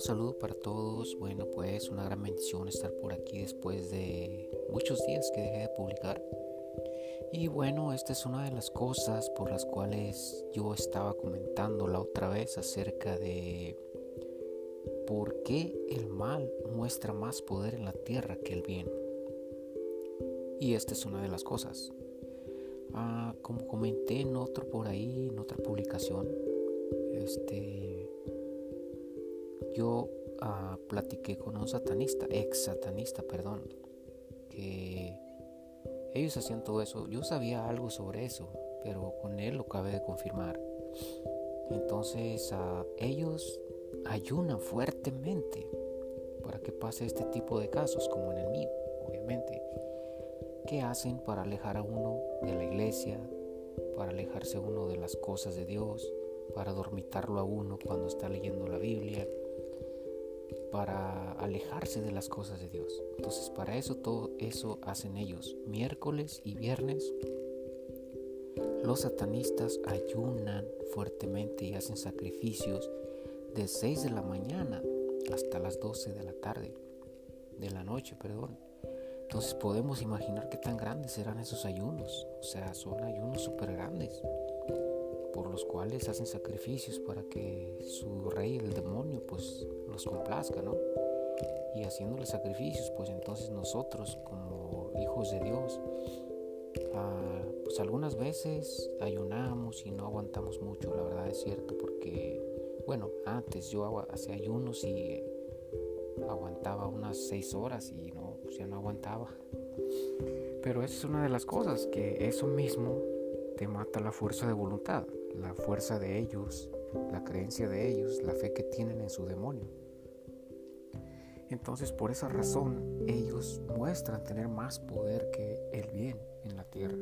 saludo para todos. Bueno, pues una gran bendición estar por aquí después de muchos días que dejé de publicar. Y bueno, esta es una de las cosas por las cuales yo estaba comentando la otra vez acerca de por qué el mal muestra más poder en la tierra que el bien. Y esta es una de las cosas. Ah, como comenté en otro por ahí, en otra publicación, este yo uh, platiqué con un satanista, ex satanista, perdón, que ellos hacían todo eso. Yo sabía algo sobre eso, pero con él lo acabé de confirmar. Entonces uh, ellos ayunan fuertemente para que pase este tipo de casos, como en el mío, obviamente. ¿Qué hacen para alejar a uno de la iglesia, para alejarse uno de las cosas de Dios, para dormitarlo a uno cuando está leyendo la Biblia? Para alejarse de las cosas de Dios. Entonces para eso todo eso hacen ellos. Miércoles y viernes los satanistas ayunan fuertemente y hacen sacrificios de 6 de la mañana hasta las 12 de la tarde, de la noche, perdón. Entonces podemos imaginar qué tan grandes serán esos ayunos. O sea, son ayunos súper grandes por los cuales hacen sacrificios para que su rey, el demonio, pues los complazca, ¿no? Y haciéndole sacrificios, pues entonces nosotros como hijos de Dios, ah, pues algunas veces ayunamos y no aguantamos mucho, la verdad es cierto, porque, bueno, antes yo hacía ayunos y aguantaba unas seis horas y no, pues ya no aguantaba. Pero esa es una de las cosas, que eso mismo te mata la fuerza de voluntad la fuerza de ellos, la creencia de ellos, la fe que tienen en su demonio. Entonces por esa razón ellos muestran tener más poder que el bien en la tierra.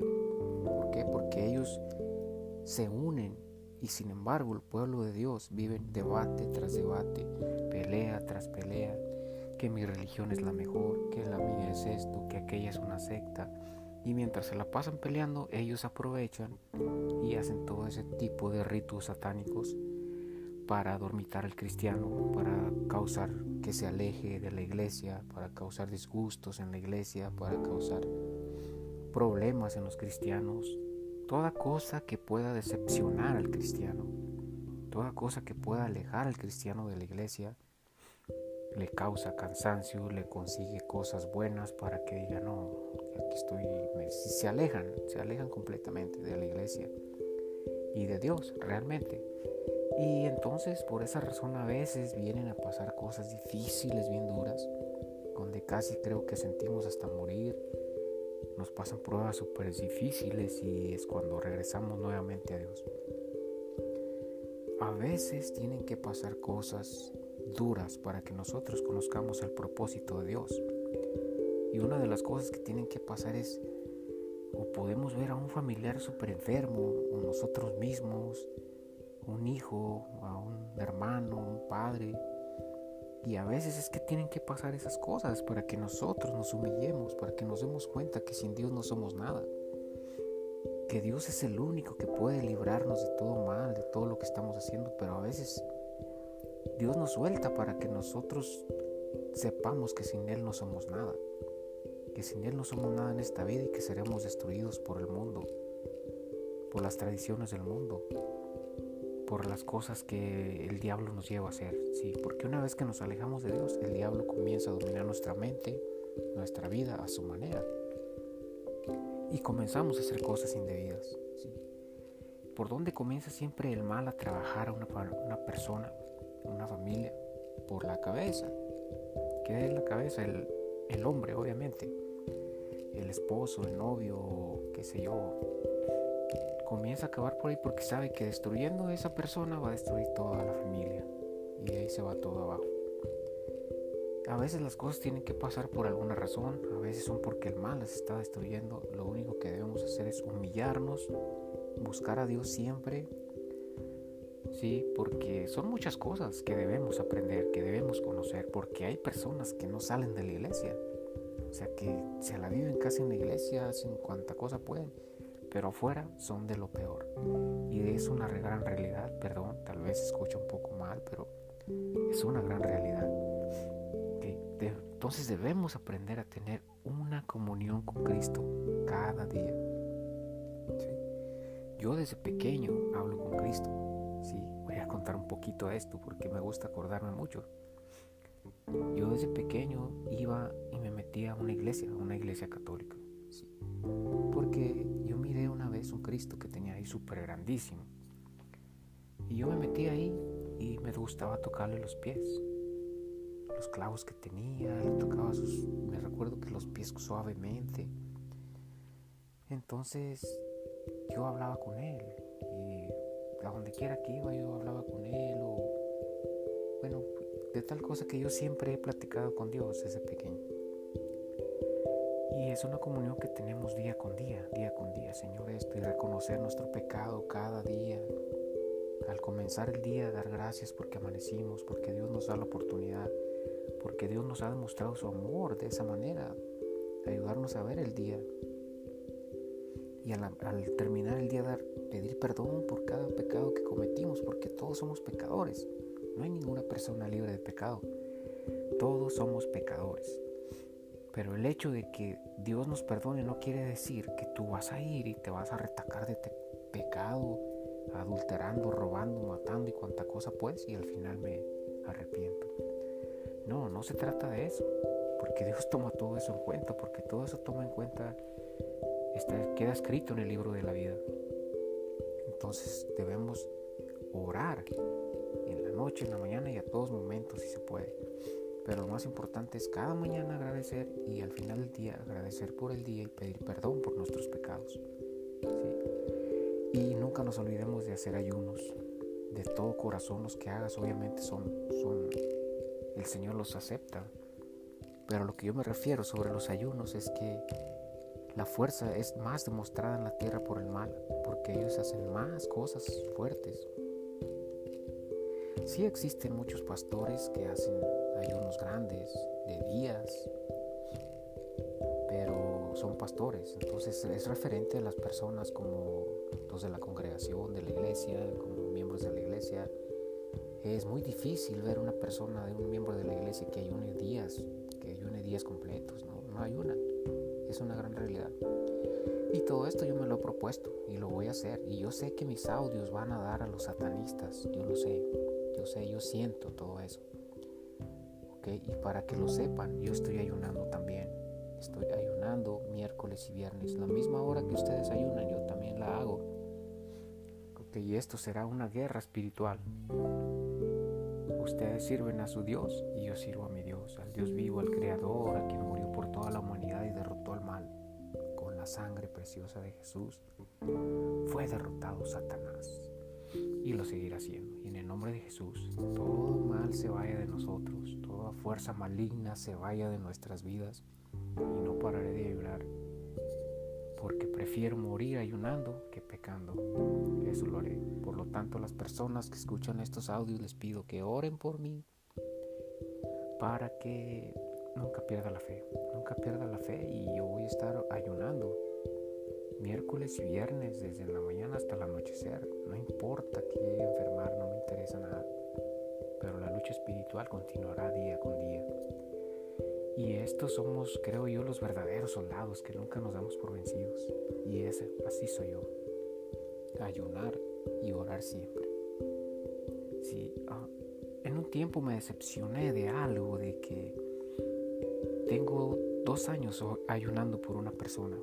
¿Por qué? Porque ellos se unen y sin embargo el pueblo de Dios vive debate tras debate, pelea tras pelea, que mi religión es la mejor, que la mía es esto, que aquella es una secta, y mientras se la pasan peleando, ellos aprovechan y hacen todo ese tipo de ritos satánicos para dormitar al cristiano, para causar que se aleje de la iglesia, para causar disgustos en la iglesia, para causar problemas en los cristianos, toda cosa que pueda decepcionar al cristiano, toda cosa que pueda alejar al cristiano de la iglesia, le causa cansancio, le consigue cosas buenas para que diga, no, aquí estoy, se alejan, se alejan completamente de la iglesia y de Dios realmente. Y entonces por esa razón a veces vienen a pasar cosas difíciles, bien duras, donde casi creo que sentimos hasta morir. Nos pasan pruebas súper difíciles y es cuando regresamos nuevamente a Dios. A veces tienen que pasar cosas duras para que nosotros conozcamos el propósito de Dios. Y una de las cosas que tienen que pasar es, o podemos ver a un familiar súper enfermo, o nosotros mismos, un hijo, a un hermano, un padre. Y a veces es que tienen que pasar esas cosas para que nosotros nos humillemos, para que nos demos cuenta que sin Dios no somos nada. Que Dios es el único que puede librarnos de todo mal, de todo lo que estamos haciendo, pero a veces Dios nos suelta para que nosotros sepamos que sin Él no somos nada, que sin Él no somos nada en esta vida y que seremos destruidos por el mundo, por las tradiciones del mundo, por las cosas que el diablo nos lleva a hacer, sí, porque una vez que nos alejamos de Dios, el diablo comienza a dominar nuestra mente, nuestra vida a su manera y comenzamos a hacer cosas indebidas. ¿Por dónde comienza siempre el mal a trabajar a una persona? Una familia por la cabeza. ¿Qué es la cabeza? El, el hombre, obviamente. El esposo, el novio, qué sé yo. Comienza a acabar por ahí porque sabe que destruyendo esa persona va a destruir toda la familia. Y ahí se va todo abajo. A veces las cosas tienen que pasar por alguna razón, a veces son porque el mal las está destruyendo. Lo único que debemos hacer es humillarnos, buscar a Dios siempre Sí, porque son muchas cosas que debemos aprender, que debemos conocer, porque hay personas que no salen de la iglesia. O sea, que se la viven casi en la iglesia, hacen cuanta cosa pueden, pero afuera son de lo peor. Y es una gran realidad, perdón, tal vez escucha un poco mal, pero Es una gran realidad. entonces debemos aprender a tener una comunión con Cristo cada día. Yo desde pequeño hablo con Cristo. Sí, voy a contar un poquito de esto porque me gusta acordarme mucho. Yo desde pequeño iba y me metía a una iglesia, a una iglesia católica. Porque yo miré una vez un Cristo que tenía ahí súper grandísimo. Y yo me metí ahí y me gustaba tocarle los pies. Los clavos que tenía, le tocaba sus... Me recuerdo que los pies suavemente. Entonces yo hablaba con él. A donde quiera que iba yo hablaba con él. O, bueno, de tal cosa que yo siempre he platicado con Dios desde pequeño. Y es una comunión que tenemos día con día, día con día, Señor, esto, y reconocer nuestro pecado cada día. Al comenzar el día, dar gracias porque amanecimos, porque Dios nos da la oportunidad, porque Dios nos ha demostrado su amor de esa manera, ayudarnos a ver el día. Y al, terminar el día, dar, pedir perdón por cada pecado que cometimos, porque todos somos pecadores. No hay ninguna persona libre de pecado. Todos somos pecadores. Pero el hecho de que Dios nos perdone no quiere decir que tú vas a ir y te vas a retacar de pecado, adulterando, robando, matando y cuanta cosa puedes y al final me arrepiento. No, no se trata de eso, porque Dios toma todo eso en cuenta, porque todo eso toma en cuenta, queda escrito en el libro de la vida. Entonces debemos orar noche, en la mañana y a todos momentos si se puede. Pero lo más importante es cada mañana agradecer y al final del día agradecer por el día y pedir perdón por nuestros pecados. Y nunca nos olvidemos de hacer ayunos. De todo corazón los que hagas obviamente son, el Señor los acepta. Pero lo que yo me refiero sobre los ayunos es que la fuerza es más demostrada en la tierra por el mal, porque ellos hacen más cosas fuertes, Sí existen muchos pastores que hacen ayunos grandes de días, pero son pastores, entonces es referente a las personas como los de la congregación, de la iglesia, como miembros de la iglesia. Es muy difícil ver una persona un miembro de la iglesia que ayune días, que ayune días completos, no, no ayunan. Es una gran realidad. Y todo esto yo me lo he propuesto y lo voy a hacer. Y yo sé que mis audios van a dar a los satanistas, yo lo sé. Yo sé, yo siento todo eso. Y para que lo sepan, yo estoy ayunando también. Estoy ayunando miércoles y viernes. La misma hora que ustedes ayunan, yo también la hago. Y esto será una guerra espiritual. Ustedes sirven a su Dios y yo sirvo a mi Dios, al Dios vivo, al Creador, a quien murió por toda la humanidad sangre preciosa de Jesús fue derrotado Satanás y lo seguirá haciendo. Y en el nombre de Jesús, todo mal se vaya de nosotros, toda fuerza maligna se vaya de nuestras vidas y no pararé de ayunar, porque prefiero morir ayunando que pecando. Eso lo haré. Por lo tanto, las personas que escuchan estos audios les pido que oren por mí para que nunca pierda la fe, nunca pierda la fe y yo voy a estar ayunando miércoles y viernes, desde la mañana hasta el anochecer. No importa que enfermar, no me interesa nada. Pero la lucha espiritual continuará día con día. Y estos somos, creo yo, los verdaderos soldados que nunca nos damos por vencidos. Y ese, así soy yo. Ayunar y orar siempre. Sí, ah, en un tiempo me decepcioné de algo, de que tengo dos años ayunando por una persona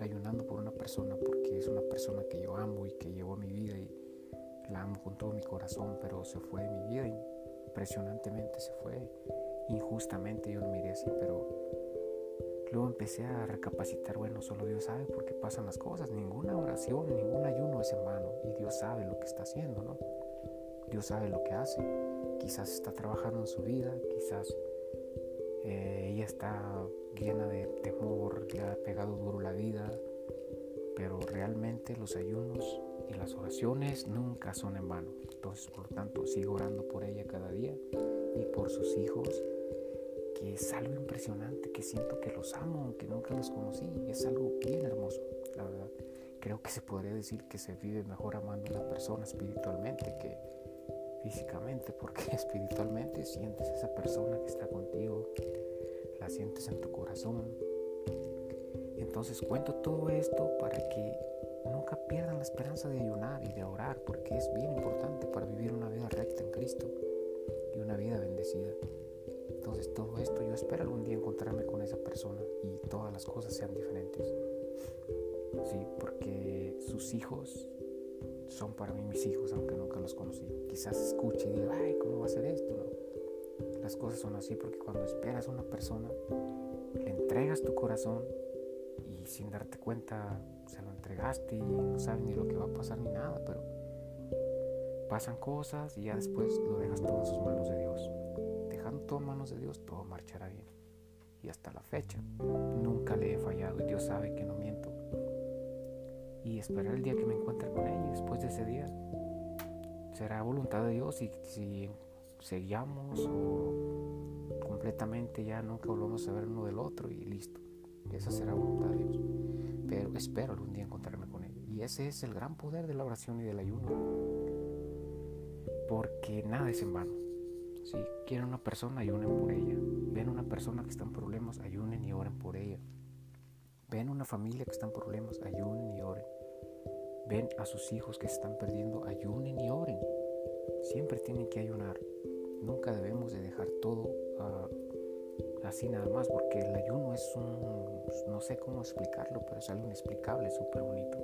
ayunando por una persona porque es una persona que yo amo y que llevo mi vida y la amo con todo mi corazón, pero se fue de mi vida impresionantemente, se fue. Injustamente, yo lo miré así, pero luego empecé a recapacitar, bueno, solo Dios sabe por qué pasan las cosas, ninguna oración, ningún ayuno es en vano y Dios sabe lo que está haciendo, ¿no? Dios sabe lo que hace, quizás está trabajando en su vida, quizás eh, ella está llena de temor, le ha pegado duro la vida, pero realmente los ayunos y las oraciones nunca son en vano. Entonces, por lo tanto, sigo orando por ella cada día y por sus hijos, que es algo impresionante, que siento que los amo, aunque nunca los conocí, es algo bien hermoso, la verdad. Creo que se podría decir que se vive mejor amando a una persona espiritualmente que físicamente, porque espiritualmente sientes esa persona que está contigo, la sientes en tu corazón. Entonces cuento todo esto para que nunca pierdan la esperanza de ayunar y de orar, porque es bien importante para vivir una vida recta en Cristo y una vida bendecida. Entonces todo esto yo espero algún día encontrarme con esa persona y todas las cosas sean diferentes. Sí, porque sus hijos son para mí mis hijos, aunque nunca los conocí. Quizás escuche y diga, ay, ¿cómo va a ser esto? Las cosas son así porque cuando esperas a una persona, le entregas tu corazón y sin darte cuenta se lo entregaste y no sabes ni lo que va a pasar ni nada, pero pasan cosas y ya después lo dejas todo en sus manos de Dios. Dejando todo en manos de Dios, todo marchará bien. Y hasta la fecha, nunca le he fallado y Dios sabe que no miento y esperar el día que me encuentre con ella. Después de ese día será voluntad de Dios y si seguíamos o completamente ya nunca volvamos a ver uno del otro y listo. Esa será voluntad de Dios. Pero espero algún día encontrarme con ella. Y ese es el gran poder de la oración y del ayuno. Porque nada es en vano. Si quieren una persona, ayunen por ella. Ven una persona que está en problemas, ayunen y oren por ella. Ven una familia que está en problemas, ayunen y oren. Ven a sus hijos que se están perdiendo, ayunen y oren. Siempre tienen que ayunar. Nunca debemos de dejar todo ah, así nada más, porque el ayuno es un, no sé cómo explicarlo, pero es algo inexplicable, súper bonito.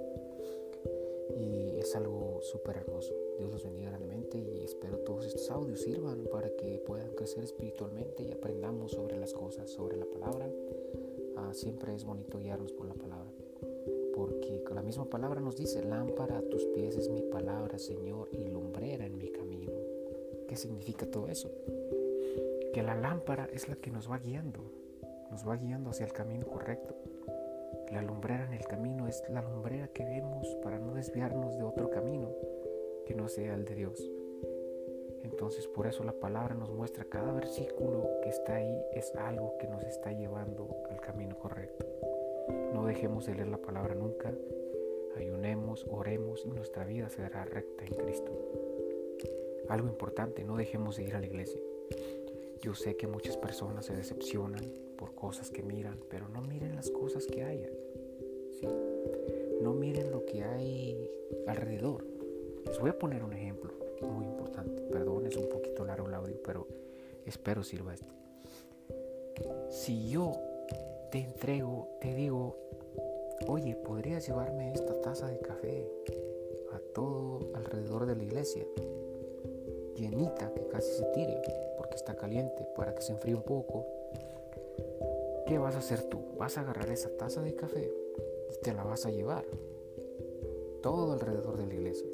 Y es algo súper hermoso. Dios los bendiga grandemente y espero todos estos audios sirvan para que puedan crecer espiritualmente y aprendamos sobre las cosas, sobre la palabra. Ah, siempre es bonito guiarnos por la palabra porque la misma palabra nos dice, lámpara a tus pies es mi palabra, Señor, y lumbrera en mi camino. ¿Qué significa todo eso? Que la lámpara es la que nos va guiando, nos va guiando hacia el camino correcto. La lumbrera en el camino es la lumbrera que vemos para no desviarnos de otro camino que no sea el de Dios. Entonces por eso la palabra nos muestra cada versículo que está ahí es algo que nos está llevando al camino correcto. No dejemos de leer la palabra nunca. Ayunemos, oremos y nuestra vida será recta en Cristo. Algo importante, no dejemos de ir a la iglesia. Yo sé que muchas personas se decepcionan por cosas que miran, pero no miren las cosas que hay. No miren lo que hay alrededor. Les voy a poner un ejemplo muy importante. Perdón, es un poquito largo el audio, pero espero sirva esto. Si yo te entrego, te digo, oye, ¿podrías llevarme esta taza de café a todo alrededor de la iglesia? Llenita, que casi se tire, porque está caliente, para que se enfríe un poco. ¿Qué vas a hacer tú? Vas a agarrar esa taza de café y te la vas a llevar todo alrededor de la iglesia.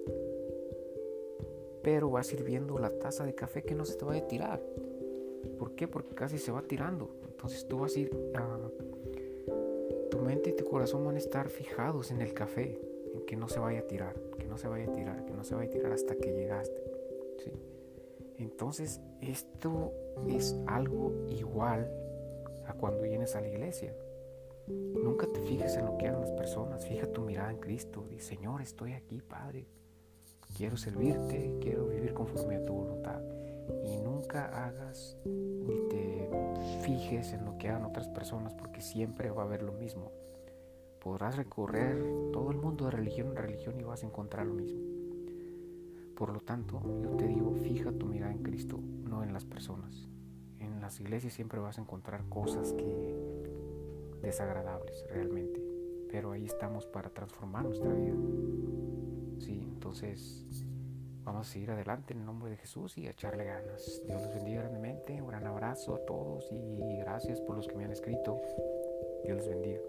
Pero vas sirviendo la taza de café que no se te vaya a tirar. ¿Por qué? Porque casi se va tirando. Entonces tú vas a ir. Tu mente y tu corazón van a estar fijados en el café, en que no se vaya a tirar, que no se vaya a tirar, que no se vaya a tirar hasta que llegaste. Entonces esto es algo igual a cuando vienes a la iglesia. Nunca te fijes en lo que hagan las personas, fija tu mirada en Cristo. Dice, Señor, estoy aquí, Padre. Quiero servirte, quiero vivir conforme a tu voluntad y nunca hagas ni te fijes en lo que hagan otras personas porque siempre va a haber lo mismo. Podrás recorrer todo el mundo de religión en religión y vas a encontrar lo mismo. Por lo tanto, yo te digo, fija tu mirada en Cristo, no en las personas. En las iglesias siempre vas a encontrar cosas que desagradables realmente, pero ahí estamos para transformar nuestra vida. Sí, entonces Vamos a seguir adelante en el nombre de Jesús y a echarle ganas. Dios los bendiga grandemente. Un gran abrazo a todos y gracias por los que me han escrito. Dios los bendiga.